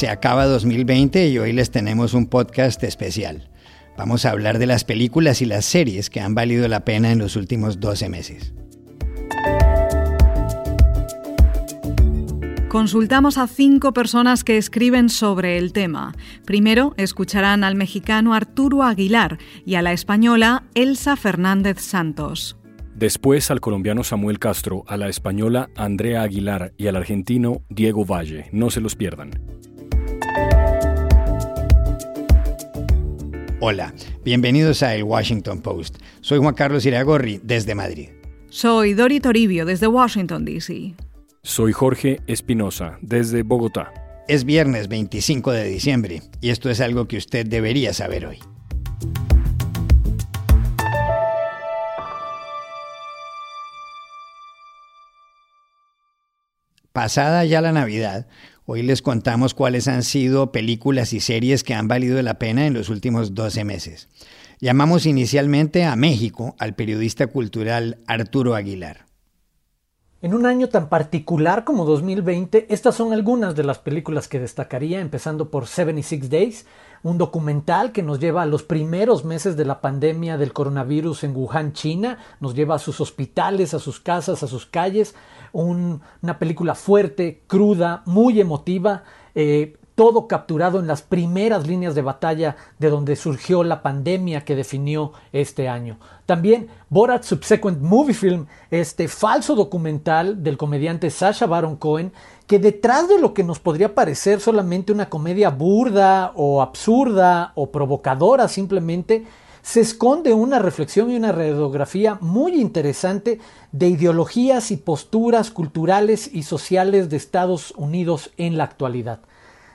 Se acaba 2020 y hoy les tenemos un podcast especial. Vamos a hablar de las películas y las series que han valido la pena en los últimos 12 meses. Consultamos a cinco personas que escriben sobre el tema. Primero escucharán al mexicano Arturo Aguilar y a la española Elsa Fernández Santos. Después al colombiano Samuel Castro, a la española Andrea Aguilar y al argentino Diego Valle. No se los pierdan. Hola, bienvenidos a El Washington Post. Soy Juan Carlos Iragorri desde Madrid. Soy Dori Toribio desde Washington, D.C. Soy Jorge Espinosa, desde Bogotá. Es viernes 25 de diciembre y esto es algo que usted debería saber hoy. Pasada ya la Navidad, hoy les contamos cuáles han sido películas y series que han valido la pena en los últimos 12 meses. Llamamos inicialmente a México al periodista cultural Arturo Aguilar. En un año tan particular como 2020, estas son algunas de las películas que destacaría, empezando por 76 Days, un documental que nos lleva a los primeros meses de la pandemia del coronavirus en Wuhan, China, nos lleva a sus hospitales, a sus casas, a sus calles, una película fuerte, cruda, muy emotiva, eh, todo capturado en las primeras líneas de batalla de donde surgió la pandemia que definió este año. También Borat Subsequent Movie Film, este falso documental del comediante Sasha Baron Cohen, que detrás de lo que nos podría parecer solamente una comedia burda o absurda o provocadora simplemente, se esconde una reflexión y una radiografía muy interesante de ideologías y posturas culturales y sociales de Estados Unidos en la actualidad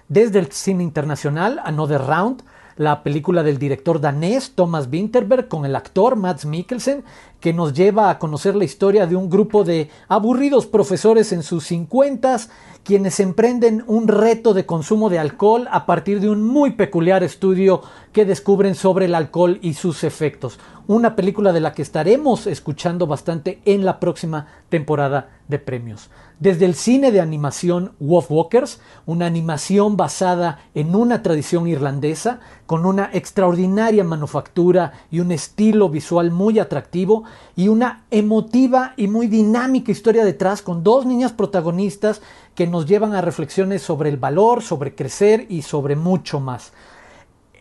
desde el cine internacional, Another Round, la película del director danés Thomas Winterberg con el actor Mads Mikkelsen, que nos lleva a conocer la historia de un grupo de aburridos profesores en sus cincuentas quienes emprenden un reto de consumo de alcohol a partir de un muy peculiar estudio que descubren sobre el alcohol y sus efectos. Una película de la que estaremos escuchando bastante en la próxima temporada de premios. Desde el cine de animación Wolf Walkers, una animación basada en una tradición irlandesa, con una extraordinaria manufactura y un estilo visual muy atractivo, y una emotiva y muy dinámica historia detrás, con dos niñas protagonistas que nos llevan a reflexiones sobre el valor, sobre crecer y sobre mucho más.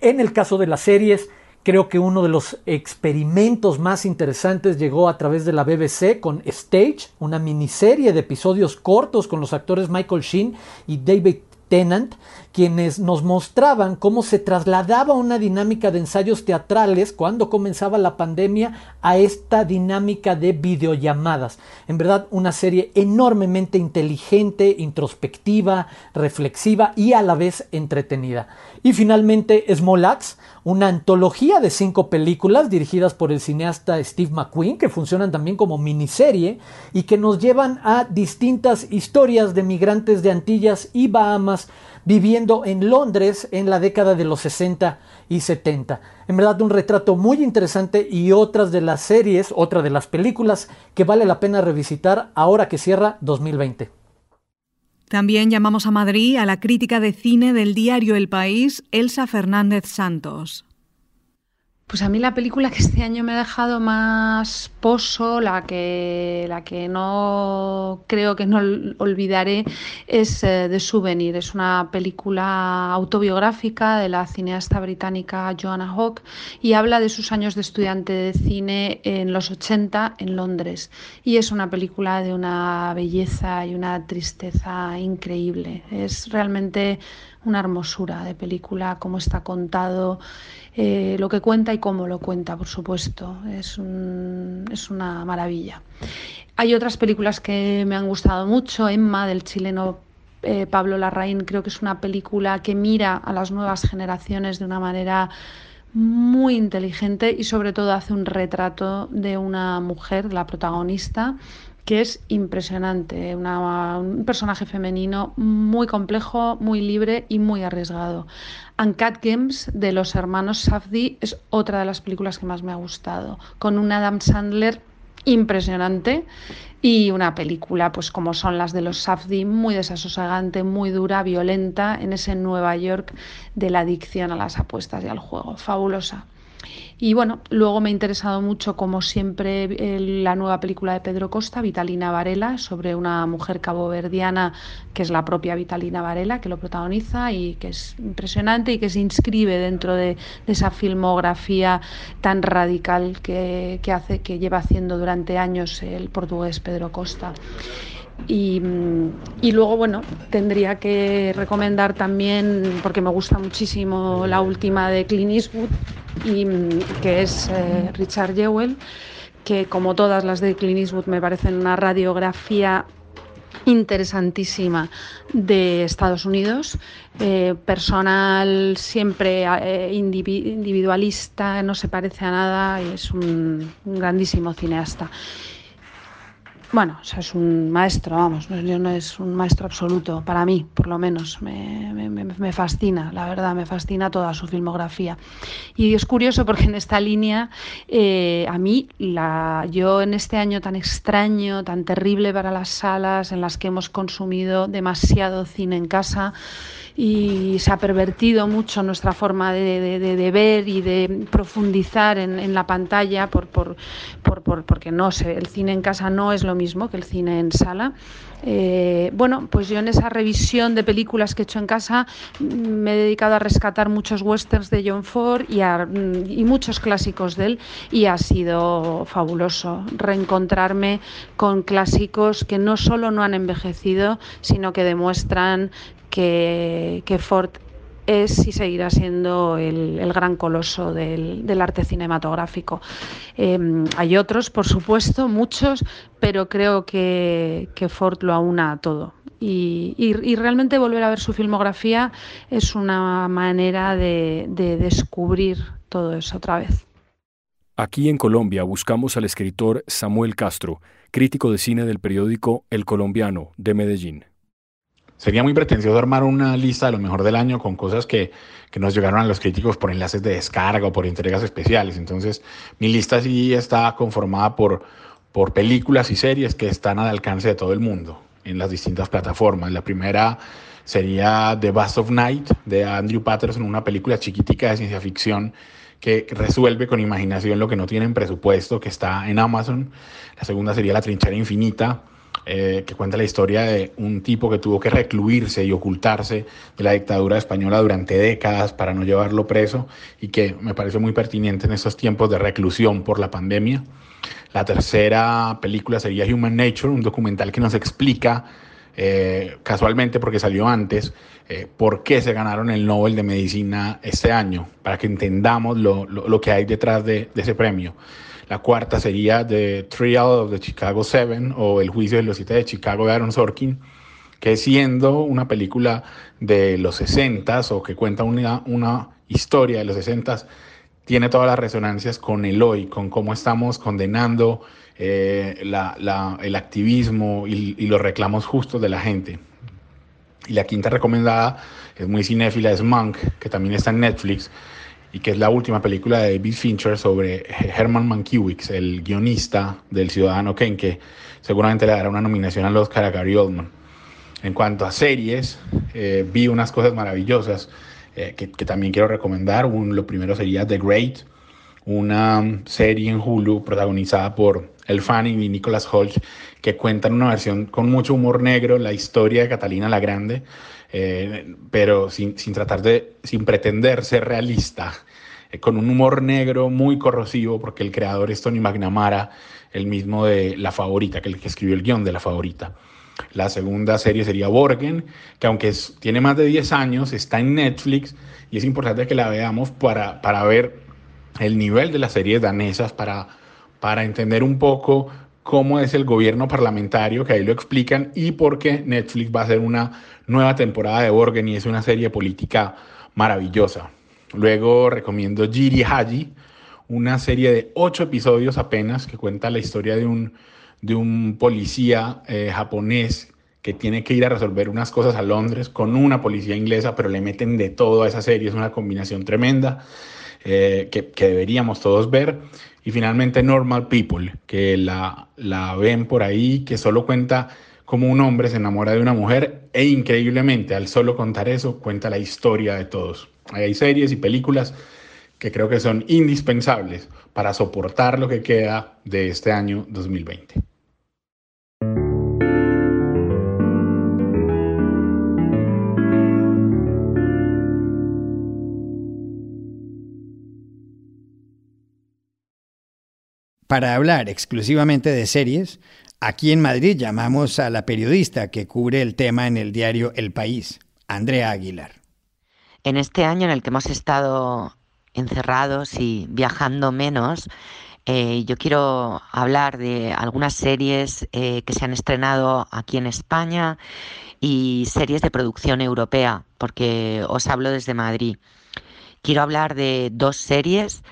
En el caso de las series, Creo que uno de los experimentos más interesantes llegó a través de la BBC con Stage, una miniserie de episodios cortos con los actores Michael Sheen y David Tennant, quienes nos mostraban cómo se trasladaba una dinámica de ensayos teatrales cuando comenzaba la pandemia a esta dinámica de videollamadas. En verdad, una serie enormemente inteligente, introspectiva, reflexiva y a la vez entretenida. Y finalmente, Small Axe, una antología de cinco películas dirigidas por el cineasta Steve McQueen, que funcionan también como miniserie y que nos llevan a distintas historias de migrantes de Antillas y Bahamas viviendo en Londres en la década de los 60 y 70. En verdad un retrato muy interesante y otras de las series, otra de las películas que vale la pena revisitar ahora que cierra 2020. También llamamos a Madrid a la crítica de cine del diario El País, Elsa Fernández Santos. Pues a mí la película que este año me ha dejado más pozo, la que, la que no creo que no olvidaré, es The eh, Souvenir. Es una película autobiográfica de la cineasta británica Joanna Hawke y habla de sus años de estudiante de cine en los 80 en Londres. Y es una película de una belleza y una tristeza increíble. Es realmente una hermosura de película, cómo está contado, eh, lo que cuenta y cómo lo cuenta, por supuesto. Es, es una maravilla. Hay otras películas que me han gustado mucho. Emma, del chileno eh, Pablo Larraín, creo que es una película que mira a las nuevas generaciones de una manera muy inteligente y sobre todo hace un retrato de una mujer, la protagonista, que es impresionante, un personaje femenino muy complejo, muy libre y muy arriesgado. Uncut Games de los hermanos Safdie es otra de las películas que más me ha gustado, con un Adam Sandler impresionante y una película pues como son las de los Safdie, muy desasosegante, muy dura, violenta en ese Nueva York de la adicción a las apuestas y al juego, fabulosa. Y bueno, luego me ha interesado mucho, como siempre, la nueva película de Pedro Costa, Vitalina Varela, sobre una mujer caboverdiana que es la propia Vitalina Varela, que lo protagoniza y que es impresionante y que se inscribe dentro de, esa filmografía tan radical que, hace, que lleva haciendo durante años el portugués Pedro Costa. Y, y, luego, bueno, tendría que recomendar también, porque me gusta muchísimo la última de Clint Eastwood, y, que es eh, Richard Jewell, que como todas las de Clint Eastwood me parecen una radiografía interesantísima de Estados Unidos, eh, personal siempre eh, individualista, no se parece a nada es un grandísimo cineasta. Bueno, es un maestro, vamos, no, no es un maestro absoluto, para mí, por lo menos. Me, fascina, la verdad, me fascina toda su filmografía. Y es curioso porque en esta línea, eh, a mí, la, yo en este año tan extraño, tan terrible para las salas, en las que hemos consumido demasiado cine en casa, y se ha pervertido mucho nuestra forma de, ver y de profundizar en, la pantalla por, por, porque no sé, el cine en casa no es lo mismo que el cine en sala. Eh, bueno, pues yo en esa revisión de películas que he hecho en casa mm, me he dedicado a rescatar muchos westerns de John Ford y, mm, y muchos clásicos de él y ha sido fabuloso reencontrarme con clásicos que no solo no han envejecido, sino que demuestran que, Ford es y seguirá siendo el, gran coloso del, arte cinematográfico. Em, hay otros, por supuesto, muchos, pero creo que, Ford lo aúna a todo. Y, realmente volver a ver su filmografía es una manera de, de descubrir todo eso otra vez. Aquí en Colombia buscamos al escritor Samuel Castro, crítico de cine del periódico El Colombiano de Medellín. Sería muy pretencioso armar una lista de lo mejor del año con cosas que, que, nos llegaron a los críticos por enlaces de descarga o por entregas especiales. Entonces, mi lista sí está conformada por, por películas y series que están al alcance de todo el mundo en las distintas plataformas. La primera sería The Bust of Night de Andrew Patterson, una película chiquitica de ciencia ficción que resuelve con imaginación lo que no tiene en presupuesto, que está en Amazon. La segunda sería La Trinchera Infinita eh, que cuenta la historia de un tipo que tuvo que recluirse y ocultarse de la dictadura española durante décadas para no llevarlo preso y que me parece muy pertinente en estos tiempos de reclusión por la pandemia. La tercera película sería Human Nature, un documental que nos explica, eh, casualmente porque salió antes, eh, por qué se ganaron el Nobel de Medicina este año, para que entendamos lo, lo, que hay detrás de, de ese premio. La cuarta sería The Trial of the Chicago Seven o El Juicio de los Siete de Chicago de Aaron Sorkin, que siendo una película de los 60 o que cuenta una, una historia de los 60 tiene todas las resonancias con el hoy, con cómo estamos condenando eh, el activismo y, y, los reclamos justos de la gente. Y la quinta recomendada es muy cinéfila, es Monk, que también está en Netflix, y que es la última película de David Fincher sobre Herman Mankiewicz, el guionista del Ciudadano Kane, que seguramente le dará una nominación al Oscar a Gary Oldman. En cuanto a series, eh, vi unas cosas maravillosas eh, que, también quiero recomendar. lo primero sería The Great, una serie en Hulu protagonizada por El Fanning y Nicholas Holt, que cuentan una versión con mucho humor negro, la historia de Catalina la Grande, eh, pero sin, sin, tratar de, sin pretender ser realista, eh, con un humor negro muy corrosivo, porque el creador es Tony McNamara, el mismo de La Favorita, que el escribió el guion de La Favorita. La segunda serie sería Borgen, que aunque tiene más de 10 años, está en Netflix y es importante que la veamos para, para ver el nivel de las series danesas, para, para entender un poco cómo es el gobierno parlamentario, que ahí lo explican, y por qué Netflix va a hacer una nueva temporada de Borgen y es una serie política maravillosa. Luego recomiendo Jiri Haji, una serie de ocho episodios apenas que cuenta la historia de un, de un policía eh, japonés que tiene que ir a resolver unas cosas a Londres con una policía inglesa, pero le meten de todo a esa serie, es una combinación tremenda. Eh, que, deberíamos todos ver. Y finalmente Normal People, que la, la ven por ahí, que solo cuenta cómo un hombre se enamora de una mujer e increíblemente al solo contar eso cuenta la historia de todos. Hay series y películas que creo que son indispensables para soportar lo que queda de este año 2020. Para hablar exclusivamente de series, aquí en Madrid llamamos a la periodista que cubre el tema en el diario El País, Andrea Aguilar. En este año en el que hemos estado encerrados y viajando menos, eh, yo quiero hablar de algunas series eh, que se han estrenado aquí en España y series de producción europea, porque os hablo desde Madrid. Quiero hablar de dos series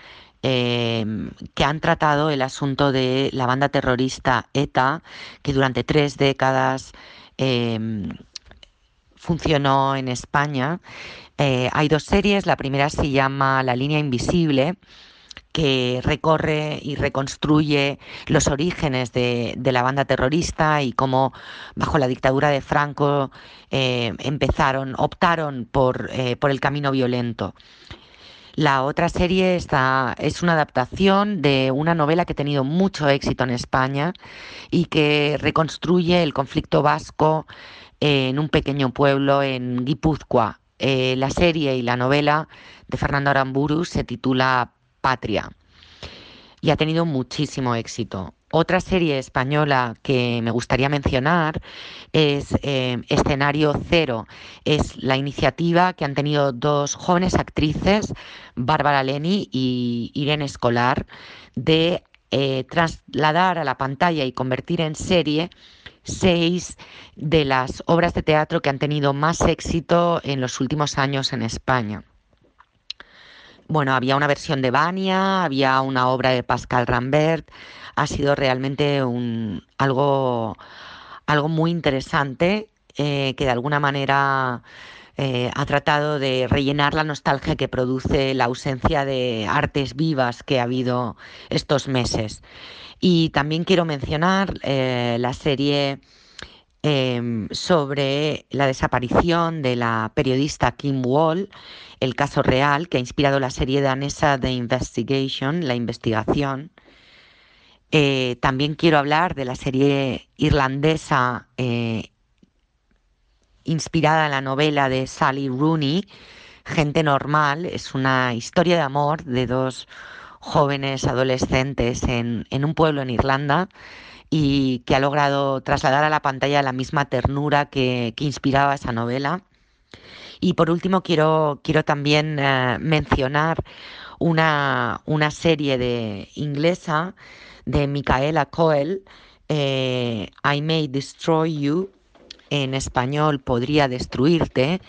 Em, que han tratado el asunto de la banda terrorista ETA, que durante tres décadas em, funcionó en España. Eh, hay dos series, la primera se llama La línea invisible, que recorre y reconstruye los orígenes de, la banda terrorista y cómo bajo la dictadura de Franco eh, empezaron, optaron por, eh, por el camino violento. La otra serie está, es una adaptación de una novela que ha tenido mucho éxito en España y que reconstruye el conflicto vasco en un pequeño pueblo en Guipúzcoa. Eh, la serie y la novela de Fernando Aramburu se titula Patria y ha tenido muchísimo éxito. Otra serie española que me gustaría mencionar es eh, Escenario Cero. Es la iniciativa que han tenido dos jóvenes actrices, Bárbara Leni y Irene Escolar, de eh, trasladar a la pantalla y convertir en serie seis de las obras de teatro que han tenido más éxito en los últimos años en España. Bueno, había una versión de Vania, había una obra de Pascal Rambert, ha sido realmente un, algo, algo muy interesante eh, que de alguna manera eh, ha tratado de rellenar la nostalgia que produce la ausencia de artes vivas que ha habido estos meses. Y también quiero mencionar eh, la serie em, sobre la desaparición de la periodista Kim Wall, el caso real que ha inspirado la serie danesa The Investigation, la investigación, eh, también quiero hablar de la serie irlandesa eh, inspirada en la novela de Sally Rooney, Gente Normal. Es una historia de amor de dos jóvenes adolescentes en, un pueblo en Irlanda y que ha logrado trasladar a la pantalla la misma ternura que, inspiraba esa novela. Y por último quiero, quiero también eh, mencionar una, una serie de inglesa de Micaela Coel, eh, I May Destroy You, en español podría destruirte,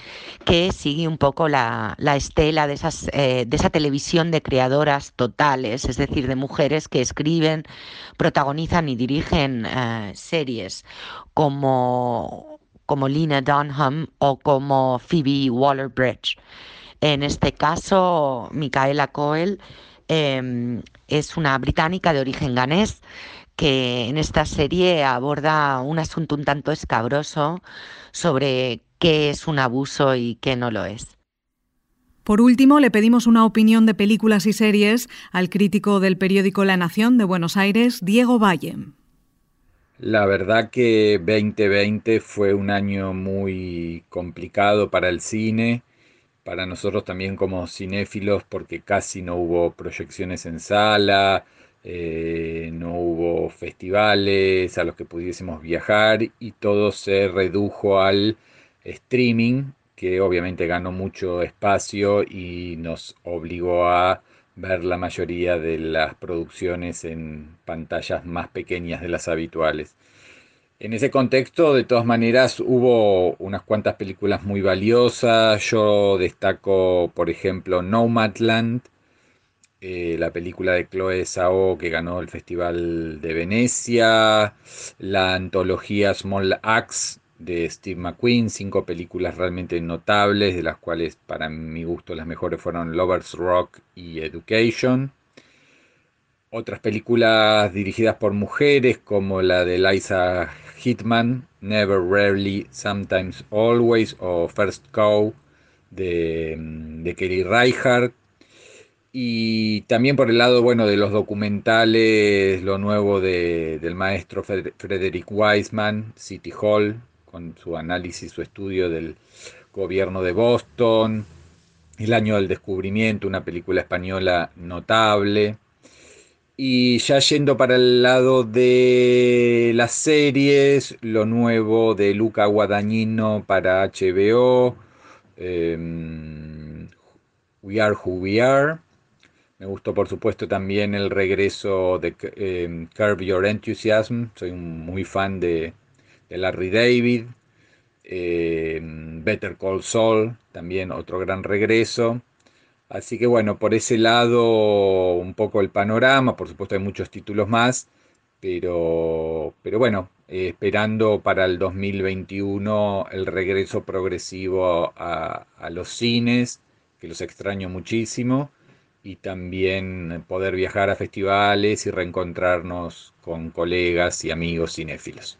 que sigue un poco la, estela de, esas, eh, de esa televisión de creadoras totales, es decir, de mujeres que escriben, protagonizan y dirigen eh, series como, como Lena Dunham o como Phoebe Waller-Bridge. En este caso, Micaela Coel Em, es una británica de origen ganés que en esta serie aborda un asunto un tanto escabroso sobre qué es un abuso y qué no lo es. Por último, le pedimos una opinión de películas y series al crítico del periódico La Nación de Buenos Aires, Diego Valle. La verdad que 2020 fue un año muy complicado para el cine para nosotros también como cinéfilos porque casi no hubo proyecciones en sala, eh, no hubo festivales a los que pudiésemos viajar y todo se redujo al streaming que obviamente ganó mucho espacio y nos obligó a ver la mayoría de las producciones en pantallas más pequeñas de las habituales. En ese contexto, de todas maneras, hubo unas cuantas películas muy valiosas. Yo destaco, por ejemplo, Nomadland, eh, la película de Chloe Zhao que ganó el Festival de Venecia, la antología Small Axe de Steve McQueen, cinco películas realmente notables, de las cuales para mi gusto las mejores fueron Lovers Rock y Education. Otras películas dirigidas por mujeres como la de Liza Hitman, Never, Rarely, Sometimes, Always o First Cow de, de Kelly Reichardt. Y también por el lado bueno de los documentales, lo nuevo del maestro Frederick Wiseman, City Hall, con su análisis, su estudio del gobierno de Boston, El año del descubrimiento, una película española notable. Y ya yendo para el lado de las series, lo nuevo de Luca Guadagnino para HBO, em, We Are Who We Are. Me gustó por supuesto también el regreso de em, Curb Your Enthusiasm, soy muy fan de, de Larry David, eh, Better Call Saul, también otro gran regreso. Así que bueno, por ese lado un poco el panorama, por supuesto hay muchos títulos más, pero, pero bueno, eh, esperando para el 2021 el regreso progresivo a, a los cines, que los extraño muchísimo, y también poder viajar a festivales y reencontrarnos con colegas y amigos cinéfilos.